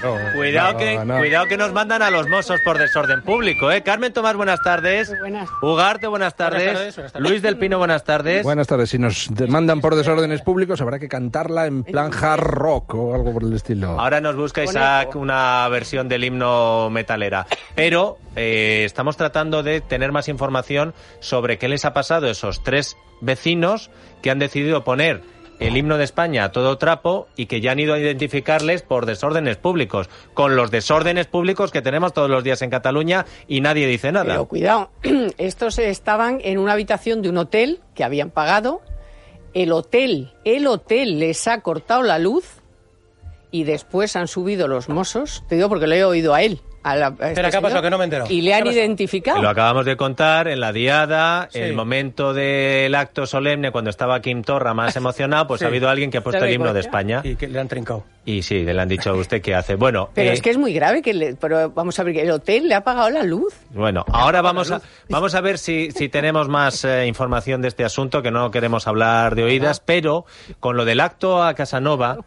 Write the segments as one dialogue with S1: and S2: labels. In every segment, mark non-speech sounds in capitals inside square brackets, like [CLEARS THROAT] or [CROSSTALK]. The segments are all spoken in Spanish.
S1: cuidado, cuidado, que, cuidado que nos mandan a los mozos por desorden público, ¿eh? Carmen Tomás, buenas tardes.
S2: Buenas.
S1: Ugarte, buenas tardes. Luis del Pino, buenas tardes.
S3: Buenas tardes. Si nos mandan por desórdenes públicos, habrá que cantarla en plan hard rock o algo por el estilo.
S1: Ahora nos busca Isaac una versión del himno metalera. Pero eh, estamos tratando de tener más información sobre qué les ha pasado a esos tres vecinos que han decidido poner el himno de España a todo trapo y que ya han ido a identificarles por desórdenes públicos, con los desórdenes públicos que tenemos todos los días en Cataluña y nadie dice nada.
S2: Pero cuidado, [CLEARS THROAT] estos estaban en una habitación de un hotel que habían pagado, el hotel, el hotel les ha cortado la luz y después han subido los mozos, te digo porque lo he oído a él,
S4: Espera, ¿qué ha pasado? Que no me entero.
S2: Y le han identificado.
S1: Lo acabamos de contar en la diada, en el momento del acto solemne, cuando estaba Kim Torra más [LAUGHS] emocionado, pues ha habido alguien que ha puesto el himno de España.
S4: Y que le han trincado.
S1: Y sí, le han dicho a usted qué hace. Bueno,
S2: pero es eh, que es muy grave que le, pero vamos a ver que el hotel le ha apagado la luz.
S1: Bueno, ahora vamos a [LAUGHS] vamos a ver si, si tenemos más eh, información de este asunto que no queremos hablar de oídas, pero con lo del acto a Casanova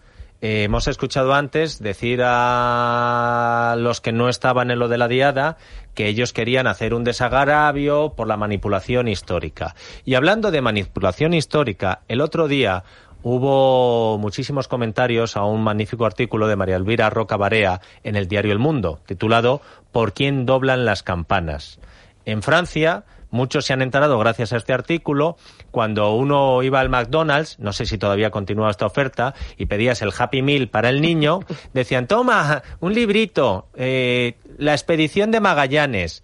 S1: eh, hemos escuchado antes decir a los que no estaban en lo de la diada que ellos querían hacer un desagravio por la manipulación histórica. Y hablando de manipulación histórica, el otro día hubo muchísimos comentarios a un magnífico artículo de María Elvira Roca Barea en el diario El Mundo, titulado ¿Por quién doblan las campanas? En Francia, Muchos se han enterado gracias a este artículo. Cuando uno iba al McDonald's, no sé si todavía continúa esta oferta, y pedías el Happy Meal para el niño, decían, toma, un librito, eh, La expedición de Magallanes.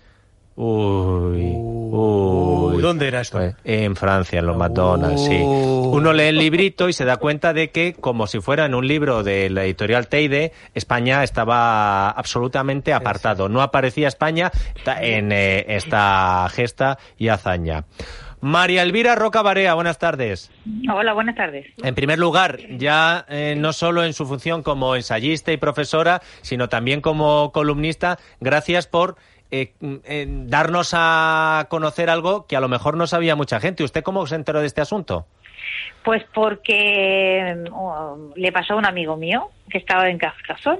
S1: Uy, uy.
S4: ¿Dónde era esto?
S1: En Francia, en los McDonald's, sí. Uno lee el librito y se da cuenta de que, como si fuera en un libro de la editorial Teide, España estaba absolutamente apartado. No aparecía España en eh, esta gesta y hazaña. María Elvira Roca Barea, buenas tardes.
S5: Hola, buenas tardes.
S1: En primer lugar, ya eh, no solo en su función como ensayista y profesora, sino también como columnista, gracias por eh, darnos a conocer algo que a lo mejor no sabía mucha gente. ¿Usted cómo se enteró de este asunto?
S5: Pues porque oh, le pasó a un amigo mío que estaba en Cascazón.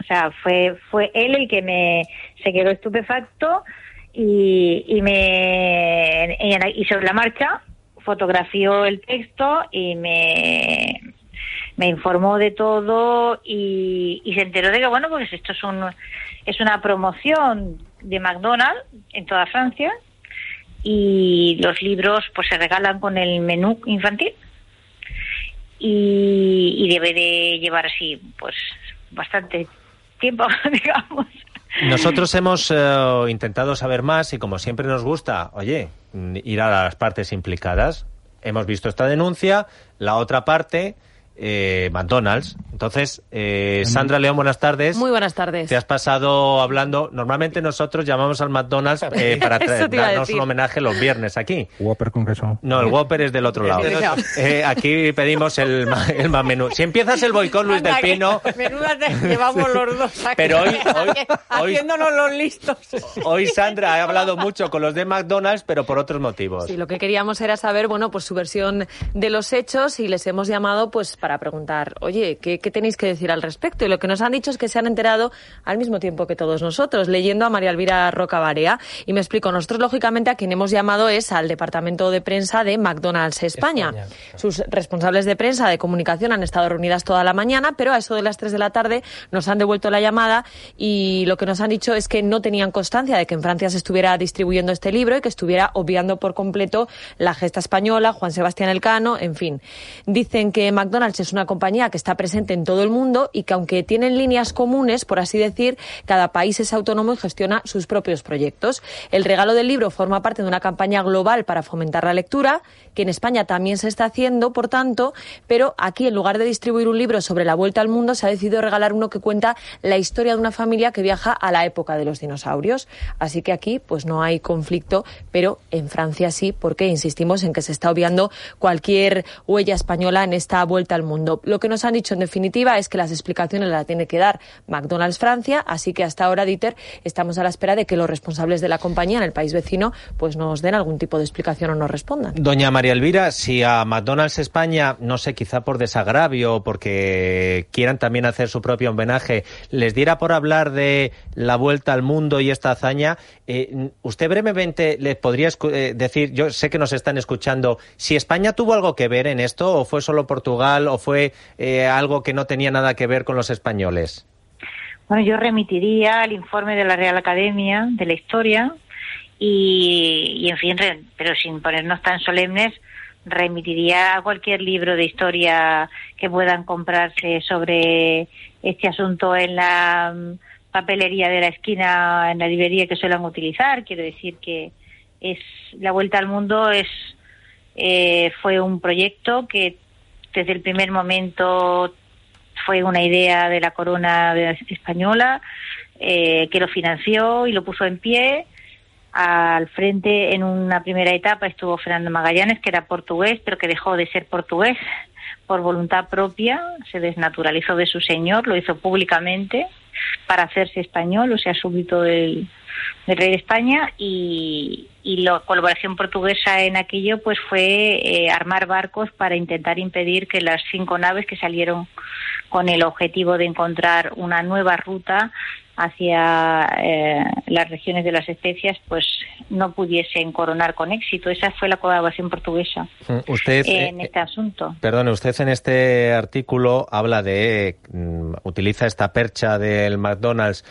S5: O sea, fue, fue él el que me se quedó estupefacto y, me y sobre la marcha fotografió el texto y me, me informó de todo y, y se enteró de que bueno pues esto es un es una promoción de McDonald's en toda Francia y los libros pues se regalan con el menú infantil y, debe de llevar así pues bastante tiempo [LAUGHS] digamos.
S1: Nosotros hemos eh, intentado saber más y como siempre nos gusta oye ir a las partes implicadas. Hemos visto esta denuncia la otra parte eh, McDonald's. Entonces, eh, Sandra León, buenas tardes.
S6: Muy buenas tardes.
S1: Te has pasado hablando. Normalmente nosotros llamamos al McDonald's eh, para [LAUGHS] darnos un homenaje los viernes aquí.
S3: Whopper con queso.
S1: No, el Whopper es del otro lado. [LAUGHS] Eh, aquí pedimos el, el más menú. Si empiezas el boicot, Luis del Pino.
S2: Menuda llevamos los dos aquí.
S1: Pero hoy, [LAUGHS]
S2: haciéndonos los listos.
S1: Hoy Sandra ha hablado mucho con los de McDonald's, pero por otros motivos.
S6: Sí, lo que queríamos era saber, bueno, pues su versión de los hechos y les hemos llamado, pues para preguntar, oye, ¿qué, tenéis que decir al respecto? Y lo que nos han dicho es que se han enterado al mismo tiempo que todos nosotros, leyendo a María Elvira Roca Barea. Y me explico, nosotros lógicamente a quien hemos llamado es al departamento de prensa de McDonald's España. Sus responsables de prensa de comunicación han estado reunidas toda la mañana, pero a eso de las 3 de la tarde nos han devuelto la llamada y lo que nos han dicho es que no tenían constancia de que en Francia se estuviera distribuyendo este libro y que estuviera obviando por completo la gesta española, Juan Sebastián Elcano, en fin. Dicen que McDonald's es una compañía que está presente en todo el mundo y que aunque tienen líneas comunes, por así decir, cada país es autónomo y gestiona sus propios proyectos. El regalo del libro forma parte de una campaña global para fomentar la lectura, que en España también se está haciendo, por tanto, pero aquí en lugar de distribuir un libro sobre la vuelta al mundo, se ha decidido regalar uno que cuenta la historia de una familia que viaja a la época de los dinosaurios. Así que aquí pues no hay conflicto, pero en Francia sí, porque insistimos en que se está obviando cualquier huella española en esta vuelta al mundo. Lo que nos han dicho en definitiva es que las explicaciones las tiene que dar McDonald's Francia, así que hasta ahora, Dieter, estamos a la espera de que los responsables de la compañía en el país vecino pues nos den algún tipo de explicación o nos respondan.
S1: Doña María Elvira, si a McDonald's España, no sé, quizá por desagravio o porque quieran también hacer su propio homenaje, les diera por hablar de la vuelta al mundo y esta hazaña, eh, usted brevemente le podría eh, decir, yo sé que nos están escuchando, si España tuvo algo que ver en esto, o fue solo Portugal, o fue eh, algo que no tenía nada que ver con los españoles.
S5: Bueno, yo remitiría al informe de la Real Academia de la Historia y, en fin, pero sin ponernos tan solemnes, remitiría a cualquier libro de historia que puedan comprarse sobre este asunto en la mm, papelería de la esquina, en la librería que suelen utilizar. Quiero decir que es la vuelta al mundo es eh, fue un proyecto que desde el primer momento fue una idea de la corona española eh, que lo financió y lo puso en pie. Al frente, en una primera etapa, estuvo Fernando Magallanes, que era portugués, pero que dejó de ser portugués por voluntad propia, se desnaturalizó de su señor, lo hizo públicamente para hacerse español, o sea, súbdito del, rey de España y, la colaboración portuguesa en aquello pues fue eh, armar barcos para intentar impedir que las cinco naves que salieron con el objetivo de encontrar una nueva ruta hacia eh, las regiones de las especias pues no pudiesen coronar con éxito. Esa fue la colaboración portuguesa
S1: mm, usted,
S5: en eh, este asunto.
S1: Perdone, usted en este artículo habla de, mm, utiliza esta percha del McDonald's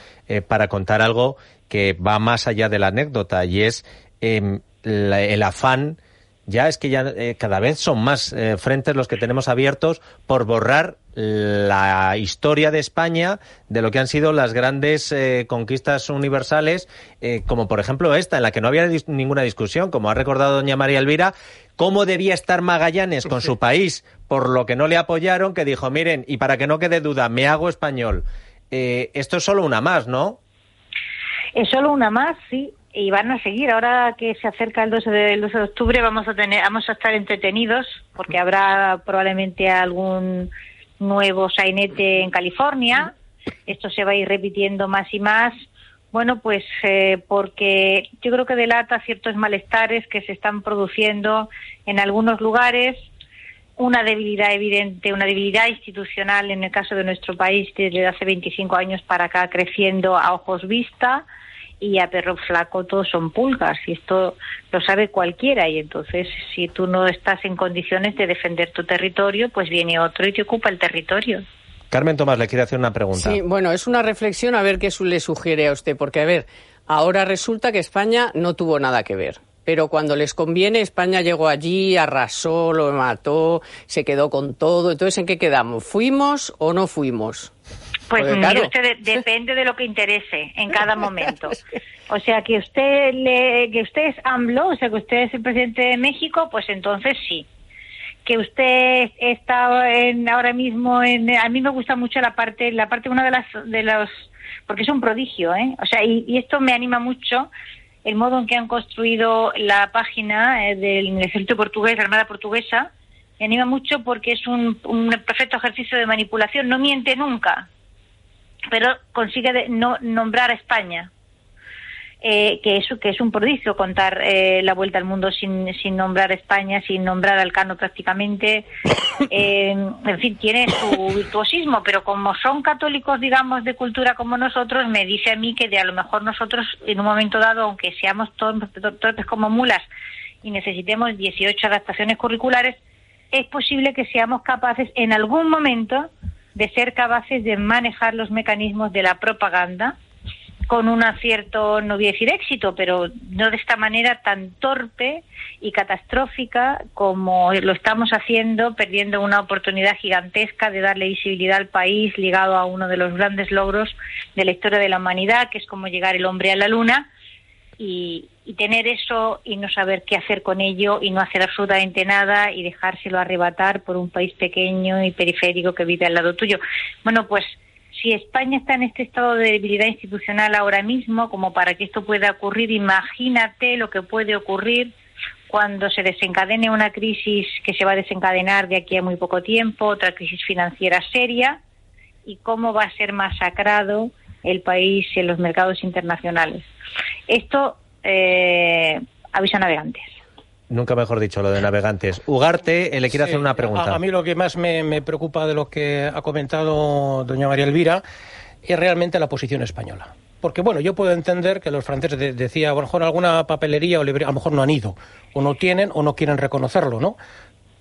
S1: para contar algo que va más allá de la anécdota y es em, el afán ya es que ya eh, cada vez son más eh, frentes los que tenemos abiertos por borrar la historia de España de lo que han sido las grandes eh, conquistas universales, como por ejemplo esta, en la que no había ninguna discusión, como ha recordado doña María Elvira, cómo debía estar Magallanes con su [LAUGHS] país, por lo que no le apoyaron, que dijo, miren, y para que no quede duda, me hago español. esto es solo una más, ¿no?
S5: Es solo una más, sí, y van a seguir. Ahora que se acerca el 12 de, de octubre vamos a tener, vamos a estar entretenidos porque habrá probablemente algún nuevo sainete en California. Esto se va a ir repitiendo más y más. Bueno, pues eh, porque yo creo que delata ciertos malestares que se están produciendo en algunos lugares, una debilidad evidente, una debilidad institucional en el caso de nuestro país desde hace 25 años para acá creciendo a ojos vista y a perro flaco todos son pulgas y esto lo sabe cualquiera y entonces si tú no estás en condiciones de defender tu territorio pues viene otro y te ocupa el territorio.
S1: Carmen Tomás le quiere hacer una pregunta.
S2: Sí, bueno, es una reflexión a ver qué le sugiere a usted porque a ver, ahora resulta que España no tuvo nada que ver. Pero cuando les conviene, España llegó allí, arrasó, lo mató, se quedó con todo. Entonces, ¿en qué quedamos? ¿Fuimos o no fuimos?
S5: Pues usted, depende de lo que interese en cada momento. [LAUGHS] O sea, que usted le, que usted es AMLO, o sea, que usted es el presidente de México, pues entonces sí. Que usted está en, ahora mismo en, a mí me gusta mucho la parte, la parte una de las, de los, porque es un prodigio, ¿eh? O sea, y, esto me anima mucho el modo en que han construido la página eh, del ejército portugués, la Armada Portuguesa, me anima mucho porque es un, un perfecto ejercicio de manipulación, no miente nunca pero consigue no nombrar a España. Eh, que, es, que es un prodigio contar eh, la vuelta al mundo sin, sin nombrar a España, sin nombrar al Cano prácticamente. [LAUGHS] Eh, en fin, tiene su virtuosismo, pero como son católicos, digamos, de cultura como nosotros, me dice a mí que de a lo mejor nosotros, en un momento dado, aunque seamos torpes como mulas y necesitemos 18 adaptaciones curriculares, es posible que seamos capaces en algún momento de ser capaces de manejar los mecanismos de la propaganda con un acierto, no voy a decir éxito, pero no de esta manera tan torpe y catastrófica como lo estamos haciendo, perdiendo una oportunidad gigantesca de darle visibilidad al país ligado a uno de los grandes logros de la historia de la humanidad, que es como llegar el hombre a la luna, y, tener eso y no saber qué hacer con ello y no hacer absolutamente nada y dejárselo arrebatar por un país pequeño y periférico que vive al lado tuyo. Bueno, pues si España está en este estado de debilidad institucional ahora mismo, como para que esto pueda ocurrir, imagínate lo que puede ocurrir cuando se desencadene una crisis que se va a desencadenar de aquí a muy poco tiempo, otra crisis financiera seria, y cómo va a ser masacrado el país en los mercados internacionales. Esto eh, avisa navegantes.
S1: Nunca mejor dicho lo de navegantes. Ugarte eh, le quiere hacer una pregunta.
S4: A, mí lo que más me, preocupa de lo que ha comentado doña María Elvira es realmente la posición española. Porque, bueno, yo puedo entender que los franceses decía, a lo mejor alguna papelería o librería, a lo mejor no han ido, o no tienen, o no quieren reconocerlo, ¿no?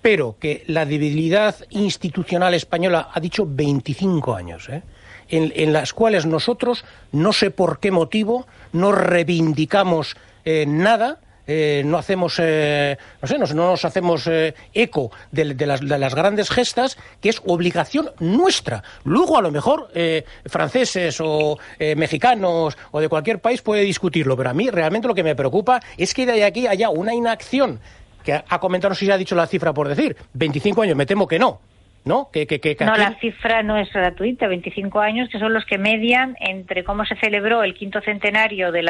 S4: Pero que la debilidad institucional española ha dicho 25 años, ¿eh? en, las cuales nosotros, no sé por qué motivo, no reivindicamos eh, nada, eh, no hacemos, eh, no sé, no, nos hacemos eco de, las, grandes gestas, que es obligación nuestra. Luego, a lo mejor, franceses o mexicanos o de cualquier país puede discutirlo, pero a mí realmente lo que me preocupa es que de aquí haya una inacción que ha comentado, no sé si ha dicho la cifra por decir, 25 años, me temo que no, ¿no? Que,
S5: no, la cifra no es gratuita, 25 años, que son los que median entre cómo se celebró el quinto centenario del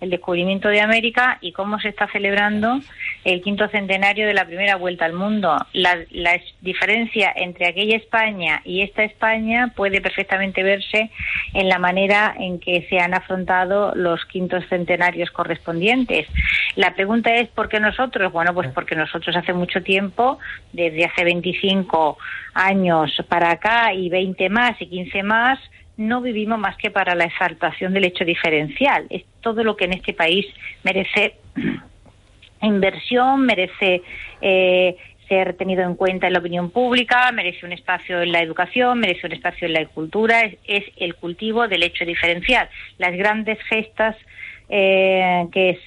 S5: descubrimiento de América y cómo se está celebrando el quinto centenario de la primera vuelta al mundo. La, la diferencia entre aquella España y esta España puede perfectamente verse en la manera en que se han afrontado los quintos centenarios correspondientes. La pregunta es, ¿por qué nosotros? Bueno, pues porque nosotros hace mucho tiempo, desde hace 25 años para acá y 20 más y 15 más, no vivimos más que para la exaltación del hecho diferencial. Es todo lo que en este país merece [CLEARS THROAT] inversión, merece eh, ser tenido en cuenta en la opinión pública, merece un espacio en la educación, merece un espacio en la cultura, es, el cultivo del hecho diferencial. Las grandes gestas eh, que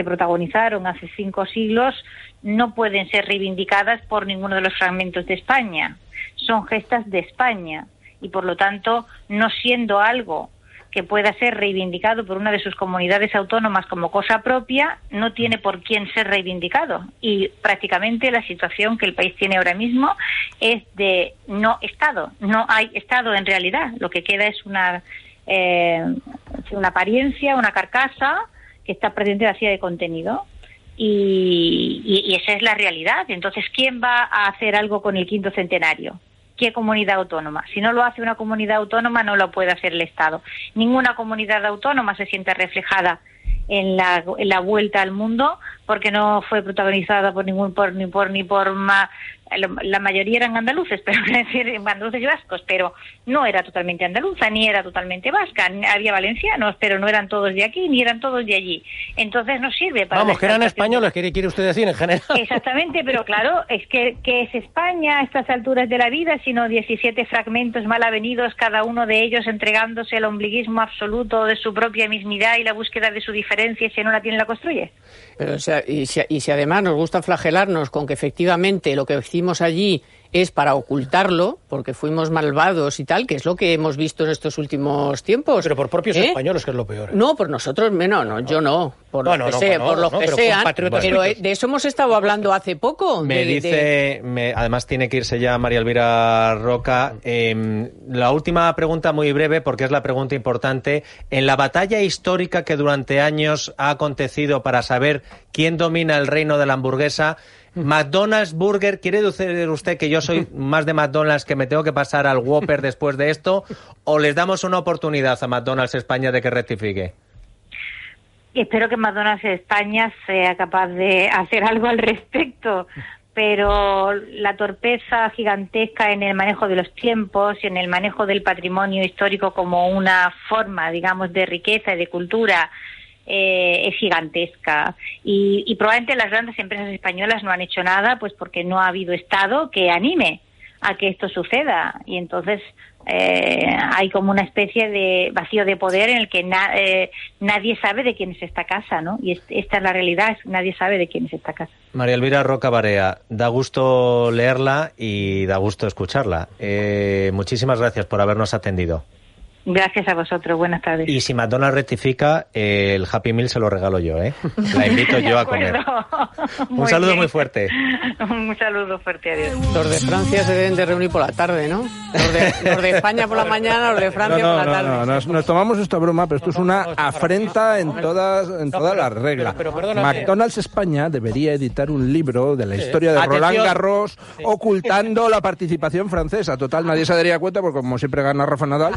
S5: se protagonizaron hace cinco siglos no pueden ser reivindicadas por ninguno de los fragmentos de España. Son gestas de España y, por lo tanto, no siendo algo que pueda ser reivindicado por una de sus comunidades autónomas como cosa propia, no tiene por quién ser reivindicado. Y prácticamente la situación que el país tiene ahora mismo es de no Estado. No hay Estado en realidad. Lo que queda es una, eh, una apariencia, una carcasa que está presente vacía de contenido. Y, esa es la realidad. Entonces, ¿quién va a hacer algo con el quinto centenario? ¿Qué comunidad autónoma? Si no lo hace una comunidad autónoma, no lo puede hacer el Estado. Ninguna comunidad autónoma se siente reflejada en la, en la vuelta al mundo porque no fue protagonizada por ningún por ni por ni por la mayoría eran andaluces, [LAUGHS] pero decir andaluces y vascos, pero no era totalmente andaluza ni era totalmente vasca, había valencianos, pero no eran todos de aquí ni eran todos de allí. Entonces no sirve para
S4: Vamos, que eran españoles, ¿qué quiere usted decir en general? [LAUGHS]
S5: Exactamente, pero claro, es que, que es España a estas alturas de la vida, sino 17 fragmentos mal avenidos, cada uno de ellos entregándose al ombliguismo absoluto de su propia mismidad y la búsqueda de su diferencia, y si no la tiene la construye.
S2: Pero, o sea, y, si, y si además nos gusta flagelarnos con que efectivamente lo que hicimos allí es para ocultarlo, porque fuimos malvados y tal, que es lo que hemos visto en estos últimos tiempos.
S4: Pero por propios ¿Eh? españoles, que es lo peor. ¿eh?
S2: No, por nosotros menos, no, yo no, por los que, sea, por los que sean. Pero eh, de eso hemos estado hablando hace poco.
S1: Me dice, además tiene que irse ya María Elvira Roca. Em, la última pregunta muy breve, porque es la pregunta importante. En la batalla histórica que durante años ha acontecido para saber quién domina el reino de la hamburguesa, McDonald's Burger, ¿quiere decir usted que yo soy más de McDonald's que me tengo que pasar al Whopper después de esto? ¿O les damos una oportunidad a McDonald's España de que rectifique?
S5: Espero que McDonald's España sea capaz de hacer algo al respecto, pero la torpeza gigantesca en el manejo de los tiempos y en el manejo del patrimonio histórico como una forma, digamos, de riqueza y de cultura eh, es gigantesca y, probablemente las grandes empresas españolas no han hecho nada pues porque no ha habido Estado que anime a que esto suceda y entonces eh, hay como una especie de vacío de poder en el que eh, nadie sabe de quién es esta casa, ¿no? Y esta es la realidad, nadie sabe de quién es esta casa.
S1: María Elvira Roca Barea, da gusto leerla y da gusto escucharla. muchísimas gracias por habernos atendido.
S5: Gracias a vosotros, buenas tardes.
S1: Y si McDonald's rectifica, el Happy Meal se lo regalo yo, ¿eh? La invito yo a comer. Un saludo muy fuerte.
S5: Un saludo fuerte, adiós.
S2: Los de Francia se deben de reunir por la tarde, ¿no? Los de, España por la mañana, los de Francia por la tarde.
S3: No, no, nos, tomamos esto a broma, pero esto es una afrenta en todas, en todas las reglas. McDonald's España debería editar un libro de la historia de Roland Garros ocultando la participación francesa. Total, nadie se daría cuenta porque como siempre gana Rafa Nadal.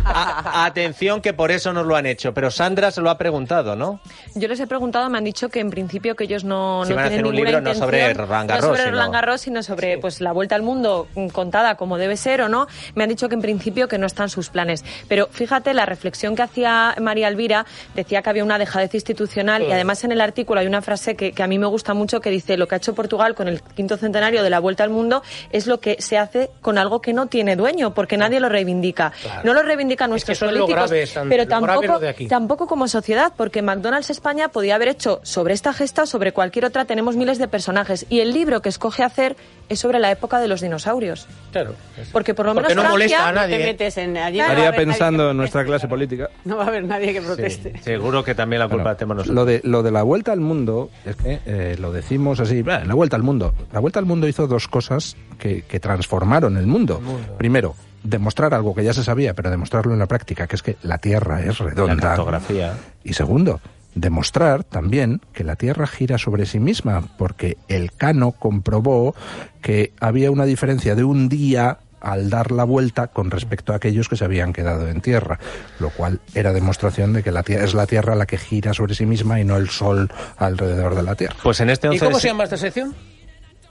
S1: Atención que por eso nos lo han hecho, pero Sandra se lo ha preguntado, ¿no?
S6: Yo les he preguntado, me han dicho que en principio que ellos no,
S1: Si
S6: no
S1: van a
S6: tienen
S1: hacer un
S6: ninguna
S1: libro no sobre Roland Garros,
S6: no sobre
S1: sino-
S6: Roland Garros, sino sobre pues la vuelta al mundo mm, contada como debe ser o no. Me han dicho que en principio que no están sus planes. Pero fíjate la reflexión que hacía María Elvira, decía que había una dejadez institucional y además en el artículo hay una frase que, que a mí me gusta mucho que dice lo que ha hecho Portugal con el quinto centenario de la vuelta al mundo es lo que se hace con algo que no tiene dueño porque nadie lo reivindica. No lo reivindican nuestros
S4: eso es lo
S6: políticos,
S4: grave, Sandra,
S6: pero
S4: lo grave
S6: tampoco
S4: lo de aquí.
S6: tampoco como sociedad, porque McDonald's España podía haber hecho sobre esta gesta o sobre cualquier otra, tenemos miles de personajes. Y el libro que escoge hacer es sobre la época de los dinosaurios.
S4: Claro.
S6: Porque por lo
S4: Porque
S6: menos
S4: no
S6: Francia-
S4: molesta a
S2: No te
S4: nadie.
S2: metes en allí. no a
S3: Estaría
S2: nadie
S3: pensando en nuestra clase política.
S2: No va a haber nadie que proteste.
S1: Seguro que también la culpa la tenemos nosotros.
S3: Lo de, lo de la vuelta al mundo, es que eh, lo decimos así, "Bah, la vuelta al mundo. La vuelta al mundo hizo dos cosas que, que transformaron el mundo. Primero, demostrar algo que ya se sabía, pero demostrarlo en la práctica, que es que la Tierra es
S1: La
S3: redonda.
S1: cartografía.
S3: Y segundo, demostrar también que la Tierra gira sobre sí misma, porque el Cano comprobó que había una diferencia de un día al dar la vuelta con respecto a aquellos que se habían quedado en tierra, lo cual era demostración de que la tierra es la Tierra la que gira sobre sí misma y no el Sol alrededor de la Tierra.
S1: Pues en este
S4: ¿Y
S1: 11
S4: cómo se- llama esta sección?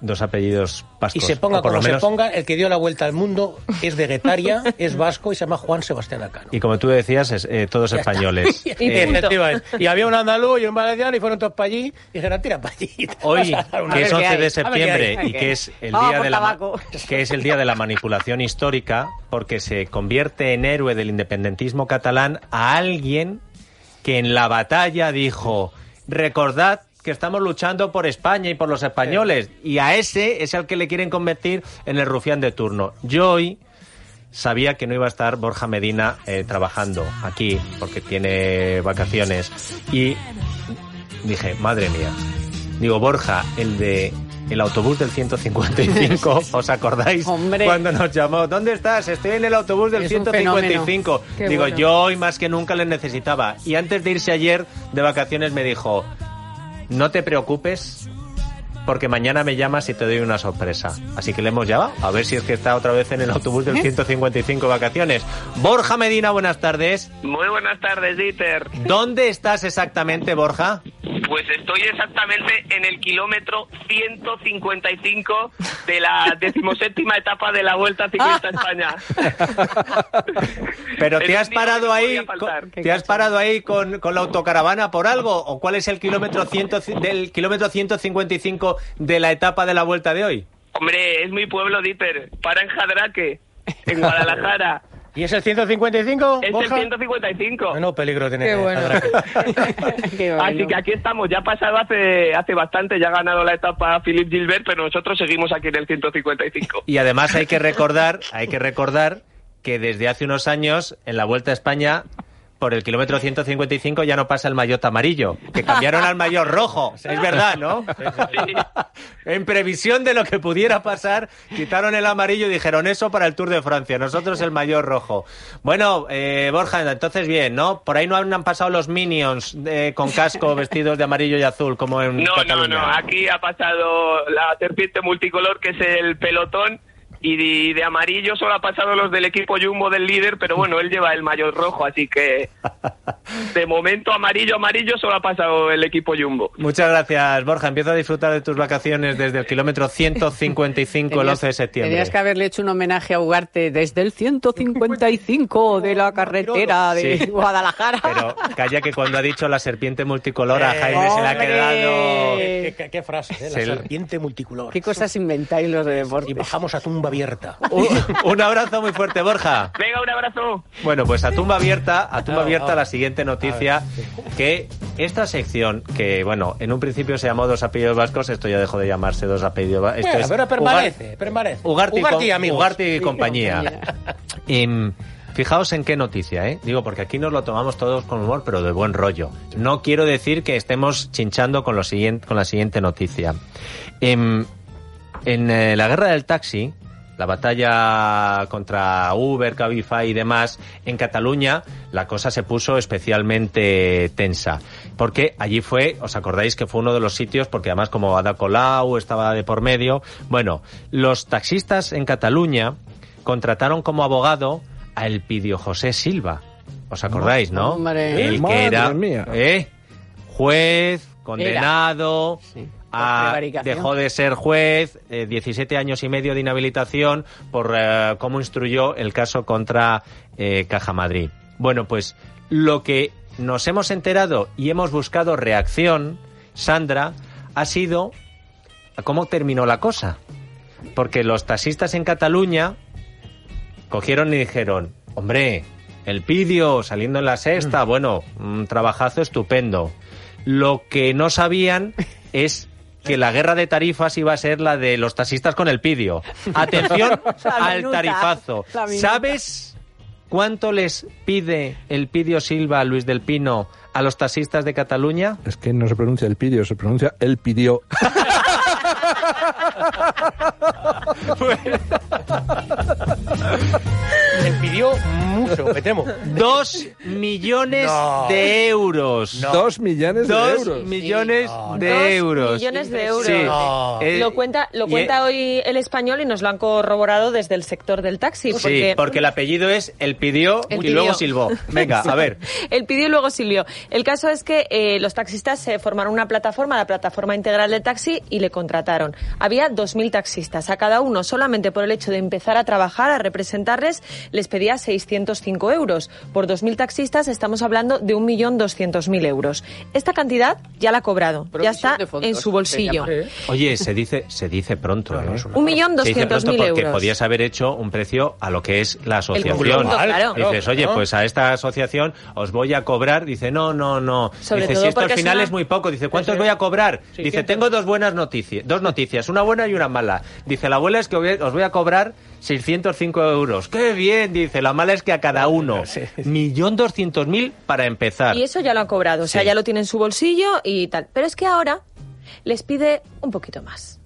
S1: Dos apellidos
S4: Y
S1: vascos.
S4: se ponga
S1: por
S4: como
S1: lo menos-
S4: se ponga, el que dio la vuelta al mundo es de Guetaria, [LAUGHS] es vasco y se llama Juan Sebastián Acano.
S1: Y como tú decías, es, eh, todos
S4: Ya
S1: españoles. [LAUGHS]
S6: Y
S1: Eh.
S4: Y había un andaluz y un valenciano y fueron todos para allí y dijeron, tira para allí. [LAUGHS]
S1: Hoy, que es
S2: ver
S1: 11
S2: qué
S1: de septiembre
S4: hay.
S1: y que es el
S2: Vamos
S1: día de la que es el día de la manipulación histórica, porque se convierte en héroe del independentismo catalán a alguien que en la batalla dijo, recordad que estamos luchando por España y por los españoles, y a ese es al que le quieren convertir en el rufián de turno. Yo hoy sabía que no iba a estar Borja Medina eh, trabajando aquí porque tiene vacaciones y dije, madre mía. Digo, Borja, el de el autobús del 155, [LAUGHS] ¿os acordáis?
S2: Hombre.
S1: Cuando nos llamó, ¿dónde estás? Estoy en el autobús del
S2: Es un
S1: 155.
S6: Qué
S1: Digo,
S6: bueno.
S1: yo hoy más que nunca le necesitaba. Y antes de irse ayer de vacaciones me dijo, no te preocupes porque mañana me llamas y te doy una sorpresa. Así que le hemos llamado, a ver si es que está otra vez en el autobús del 155 vacaciones. Borja Medina, buenas tardes.
S7: Muy buenas tardes, Dieter.
S1: ¿Dónde estás exactamente, Borja?
S7: Pues estoy exactamente en el kilómetro 155 de la [LAUGHS] decimoséptima etapa de la Vuelta Ciclista a España. [LAUGHS]
S1: Pero te has parado ahí, con- te has parado ahí con, con la autocaravana por algo o cuál es el kilómetro 100 del kilómetro 155 de la etapa de la vuelta de hoy?
S7: Hombre, es mi pueblo, Dieter. Para en Jadraque, en Guadalajara. [LAUGHS]
S4: ¿Y es el 155?
S7: Es el
S4: Borja?
S7: 155.
S4: No, peligro tener.
S6: Qué bueno. [LAUGHS]
S2: Qué bueno.
S7: Así que aquí estamos. Ya ha pasado hace, hace bastante, ya ha ganado la etapa Philippe Gilbert, pero nosotros seguimos aquí en el 155.
S1: Y además hay que recordar, hay que recordar que desde hace unos años en la Vuelta a España por el kilómetro 155 ya no pasa el maillot amarillo, que cambiaron al maillot rojo. [LAUGHS] Es verdad, ¿no? en previsión de lo que pudiera pasar, quitaron el amarillo y dijeron eso para el Tour de Francia, nosotros el maillot rojo. Bueno, eh, Borja, entonces bien, ¿no? Por ahí no han pasado los minions eh, con casco [LAUGHS] vestidos de amarillo y azul como en
S7: No, no,
S1: Cataluña.
S7: no. Aquí ha pasado la serpiente multicolor, que es el pelotón, y de, de amarillo solo ha pasado los del equipo Jumbo del líder, pero bueno, él lleva el mayor rojo, así que [LAUGHS] de momento amarillo, amarillo solo ha pasado el equipo Jumbo.
S1: Muchas gracias, Borja. Empiezo a disfrutar de tus vacaciones desde el kilómetro 155 el 11 de septiembre.
S2: Tenías que haberle hecho un homenaje a Ugarte desde el 155 de la carretera de
S1: Sí.
S2: Guadalajara.
S1: Pero calla que cuando ha dicho la serpiente multicolor a
S4: Eh,
S1: Jaime se le ha quedado...
S4: ¿Qué, qué- qué frase, eh? La
S1: Se
S4: serpiente multicolor.
S2: ¿Qué cosas inventáis los de
S4: Y
S2: deporte?
S4: bajamos a tumba abierta. [LAUGHS]
S1: Un, un abrazo muy fuerte, Borja.
S7: Venga, un abrazo.
S1: Bueno, pues a tumba abierta, a tumba
S4: Ah,
S1: abierta
S4: ah.
S1: la siguiente noticia, que esta sección, que bueno, en un principio se llamó Dos apellidos vascos, esto ya dejó de llamarse Dos apellidos vascos.
S4: Bueno, pero permanece, permanece.
S1: Ugarte, y,
S4: Ugarte
S1: com-
S4: y amigos.
S1: Ugarte y compañía. Em, fijaos en qué noticia, ¿eh? Digo, porque aquí nos lo tomamos todos con humor, pero de buen rollo. No quiero decir que estemos chinchando con, lo siguiente, con la siguiente noticia. Em, en eh, la guerra del taxi, la batalla contra Uber, Cabify y demás, en Cataluña la cosa se puso especialmente tensa. Porque allí fue, os acordáis que fue uno de los sitios, porque además como Ada Colau estaba de por medio, bueno, los taxistas en Cataluña contrataron como abogado a Elpidio José Silva. ¿Os acordáis, no?
S2: Hombre.
S1: El que era
S3: mía.
S1: ¿eh? juez, condenado,
S2: Sí,
S1: a-
S2: prevaricación.
S1: dejó de ser juez, eh, 17 años y medio de inhabilitación por eh, cómo instruyó el caso contra eh, Caja Madrid. Bueno, pues lo que nos hemos enterado y hemos buscado reacción, Sandra, ha sido cómo terminó la cosa. Porque los taxistas en Cataluña cogieron y dijeron, hombre, el pidio saliendo en la sexta, bueno, un trabajazo estupendo. Lo que no sabían es que la guerra de tarifas iba a ser la de los taxistas con el pidio. [LAUGHS] Atención al
S2: minuta,
S1: tarifazo. ¿Sabes cuánto les pide el pidio Silva Luis del Pino a los taxistas de Cataluña?
S3: Es que no se pronuncia el pidió, se pronuncia el pidió. [LAUGHS] [LAUGHS]
S4: Me pidió mucho, me temo.
S1: Dos millones
S4: No.
S1: de euros.
S3: Dos millones de
S1: Dos
S3: euros.
S1: millones
S4: No,
S1: de
S6: Dos
S1: euros.
S6: millones de euros.
S1: Sí.
S4: No.
S1: Eh,
S6: Lo cuenta, lo
S1: y-
S6: cuenta hoy el español y nos lo han corroborado desde el sector del taxi.
S1: Sí,
S6: Porque,
S1: porque el apellido es el pidió
S6: El
S1: y
S6: pidió.
S1: luego silbó. Venga, a ver. [LAUGHS]
S6: Él pidió y luego silbió. El caso es que eh, los taxistas se formaron una plataforma, la plataforma integral del taxi, y le contrataron. Había 2.000 taxistas. A cada uno, solamente por el hecho de empezar a trabajar, a representarles, les pedía 605 euros. Por 2.000 taxistas estamos hablando de 1.200.000 euros. Esta cantidad ya la ha cobrado, ya está en su bolsillo.
S2: llama.
S1: Oye, se dice, se dice pronto, ¿eh?
S6: Un millón
S1: Se dice
S6: doscientos
S1: pronto
S6: mil
S1: porque
S6: euros.
S1: podías haber hecho un precio a lo que es la asociación.
S6: conjunto, claro.
S1: Dices, oye, pues a esta asociación os voy a cobrar. Dice, no, no, no.
S6: Sobre
S1: Dice,
S6: todo
S1: si esto al
S6: es
S1: final
S6: una-
S1: es muy poco. Dice, ¿cuánto
S4: Sí,
S1: voy a cobrar?
S4: Sí,
S1: Dice, tengo dos buenas noticias. Dos noticias, una buena y una mala. Dice, la buena es que os voy a cobrar 605 euros. ¡Qué bien! Dice, la mala es que a cada uno. [LAUGHS] Millón doscientos mil para empezar.
S6: Y eso ya lo han cobrado, o sea,
S1: Sí.
S6: ya lo tiene en su bolsillo y tal. Pero es que ahora les pide un poquito más.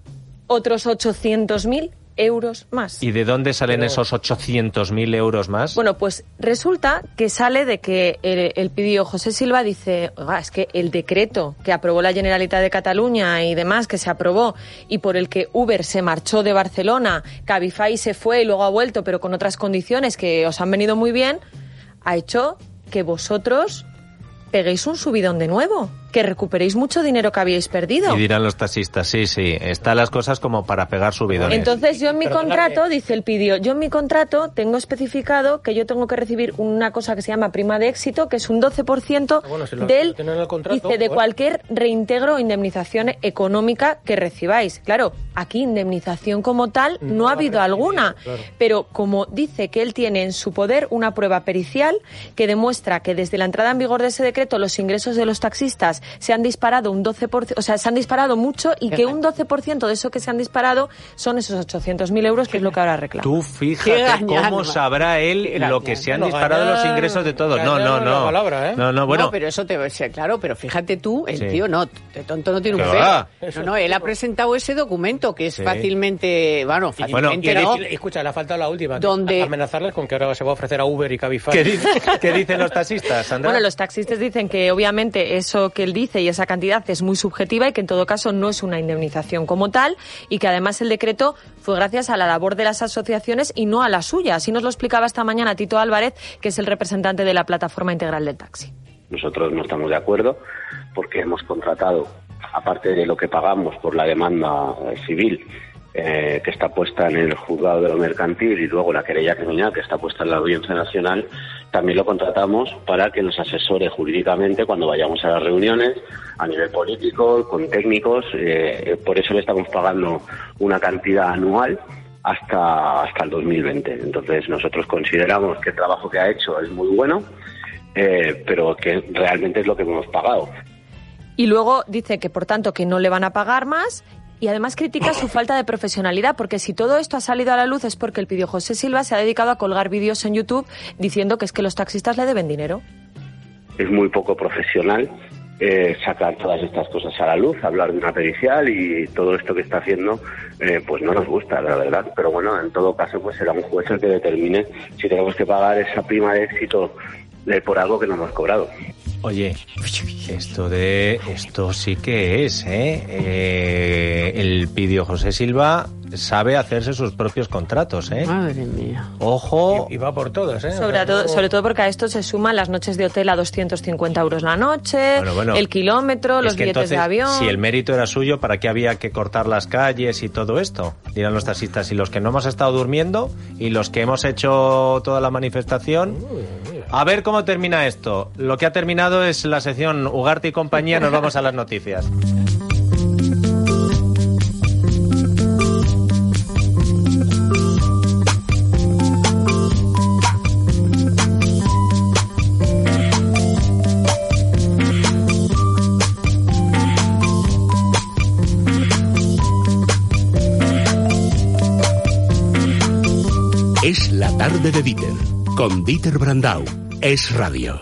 S6: Otros 800.000 euros más.
S1: ¿Y de dónde salen
S4: Pero-
S1: esos 800.000 euros más?
S6: Bueno, pues resulta que sale de que el, el pidió José Silva dice, oiga, es que el decreto que aprobó la Generalitat de Cataluña y demás, que se aprobó, y por el que Uber se marchó de Barcelona, Cabify se fue y luego ha vuelto, pero con otras condiciones que os han venido muy bien, ha hecho que vosotros peguéis un subidón de nuevo, que recuperéis mucho dinero que habíais perdido.
S1: Y dirán los taxistas, sí, sí, están las cosas como para pegar subidones.
S6: Entonces yo en mi
S4: Pero
S6: contrato, dice el pidió, yo en mi contrato tengo especificado que yo tengo que recibir una cosa que se llama prima de éxito, que es un 12%
S4: Ah, bueno, si lo-
S6: del,
S4: lo tienen en el contrato,
S6: dice, de cualquier reintegro o indemnización económica que recibáis. Claro, aquí indemnización como tal no,
S4: No
S6: ha
S4: ha
S6: habido alguna,
S4: claro.
S6: pero como dice que él tiene en su poder una prueba pericial que demuestra que desde la entrada en vigor de ese decreto los ingresos de los taxistas se han disparado un 12%, o sea, se han disparado mucho y que un 12% de eso que se han disparado son esos 800.000 euros, que es lo que ahora reclama.
S1: Tú fíjate cómo sabrá él lo que se han disparado los ingresos de todos. No, no,
S4: no ¿eh?
S1: No, no, bueno.
S2: no, pero eso te sí, claro, pero fíjate tú, el tío no, de tonto no tiene un
S1: ¿Qué
S2: pelo.
S1: va?
S2: No, no, él ha presentado ese documento que es fácilmente, bueno,
S1: bueno,
S2: fácilmente no.
S4: escucha, le ha faltado la última.
S2: Donde-
S4: es Amenazarles con que ahora se va a ofrecer a Uber y Cabify.
S1: ¿Qué, dice- qué dicen los taxistas?
S6: Bueno, los taxistas dicen que obviamente eso que él dice y esa cantidad es muy subjetiva y que en todo caso no es una indemnización como tal y que además el decreto fue gracias a la labor de las asociaciones y no a la suya. Así nos lo explicaba esta mañana Tito Álvarez, que es el representante de la Plataforma Integral del Taxi.
S8: Nosotros no estamos de acuerdo porque hemos contratado, aparte de lo que pagamos por la demanda eh, civil eh, que está puesta en el juzgado de lo mercantil y luego la querella criminal que está puesta en la audiencia nacional, también lo contratamos para que nos asesore jurídicamente cuando vayamos a las reuniones a nivel político, con técnicos. eh, eh, por eso le estamos pagando una cantidad anual hasta, hasta el 2020. Entonces nosotros consideramos que el trabajo que ha hecho es muy bueno pero que realmente es lo que hemos pagado.
S6: Y luego dice que, por tanto, que no le van a pagar más y además critica su falta de profesionalidad, porque si todo esto ha salido a la luz es porque el pidió José Silva se ha dedicado a colgar vídeos en YouTube diciendo que es que los taxistas le deben dinero.
S8: Es muy poco profesional eh, sacar todas estas cosas a la luz, hablar de una pericial y todo esto que está haciendo, eh, pues no nos gusta, la verdad. Pero bueno, en todo caso, pues será un juez el que determine si tenemos que pagar esa prima de éxito eh, por algo que no hemos cobrado.
S1: Oye, esto de esto sí que es, ¿eh? eh el pidió José Silva sabe hacerse sus propios contratos, ¿eh?
S2: Madre mía.
S1: Ojo.
S4: Y, va por todos, ¿eh?
S6: Sobre, todo, sobre todo porque a esto se suman las noches de hotel a 250 euros la noche, el kilómetro, los billetes de avión.
S1: Si el mérito era suyo, ¿para qué había que cortar las calles y todo esto? Dirán los taxistas. Y los que no hemos estado durmiendo y los que hemos hecho toda la manifestación. A ver cómo termina esto. Lo que ha terminado es la sección Ugarte y compañía. Nos vamos a las noticias.
S9: Con Dieter Brandau. Es radio.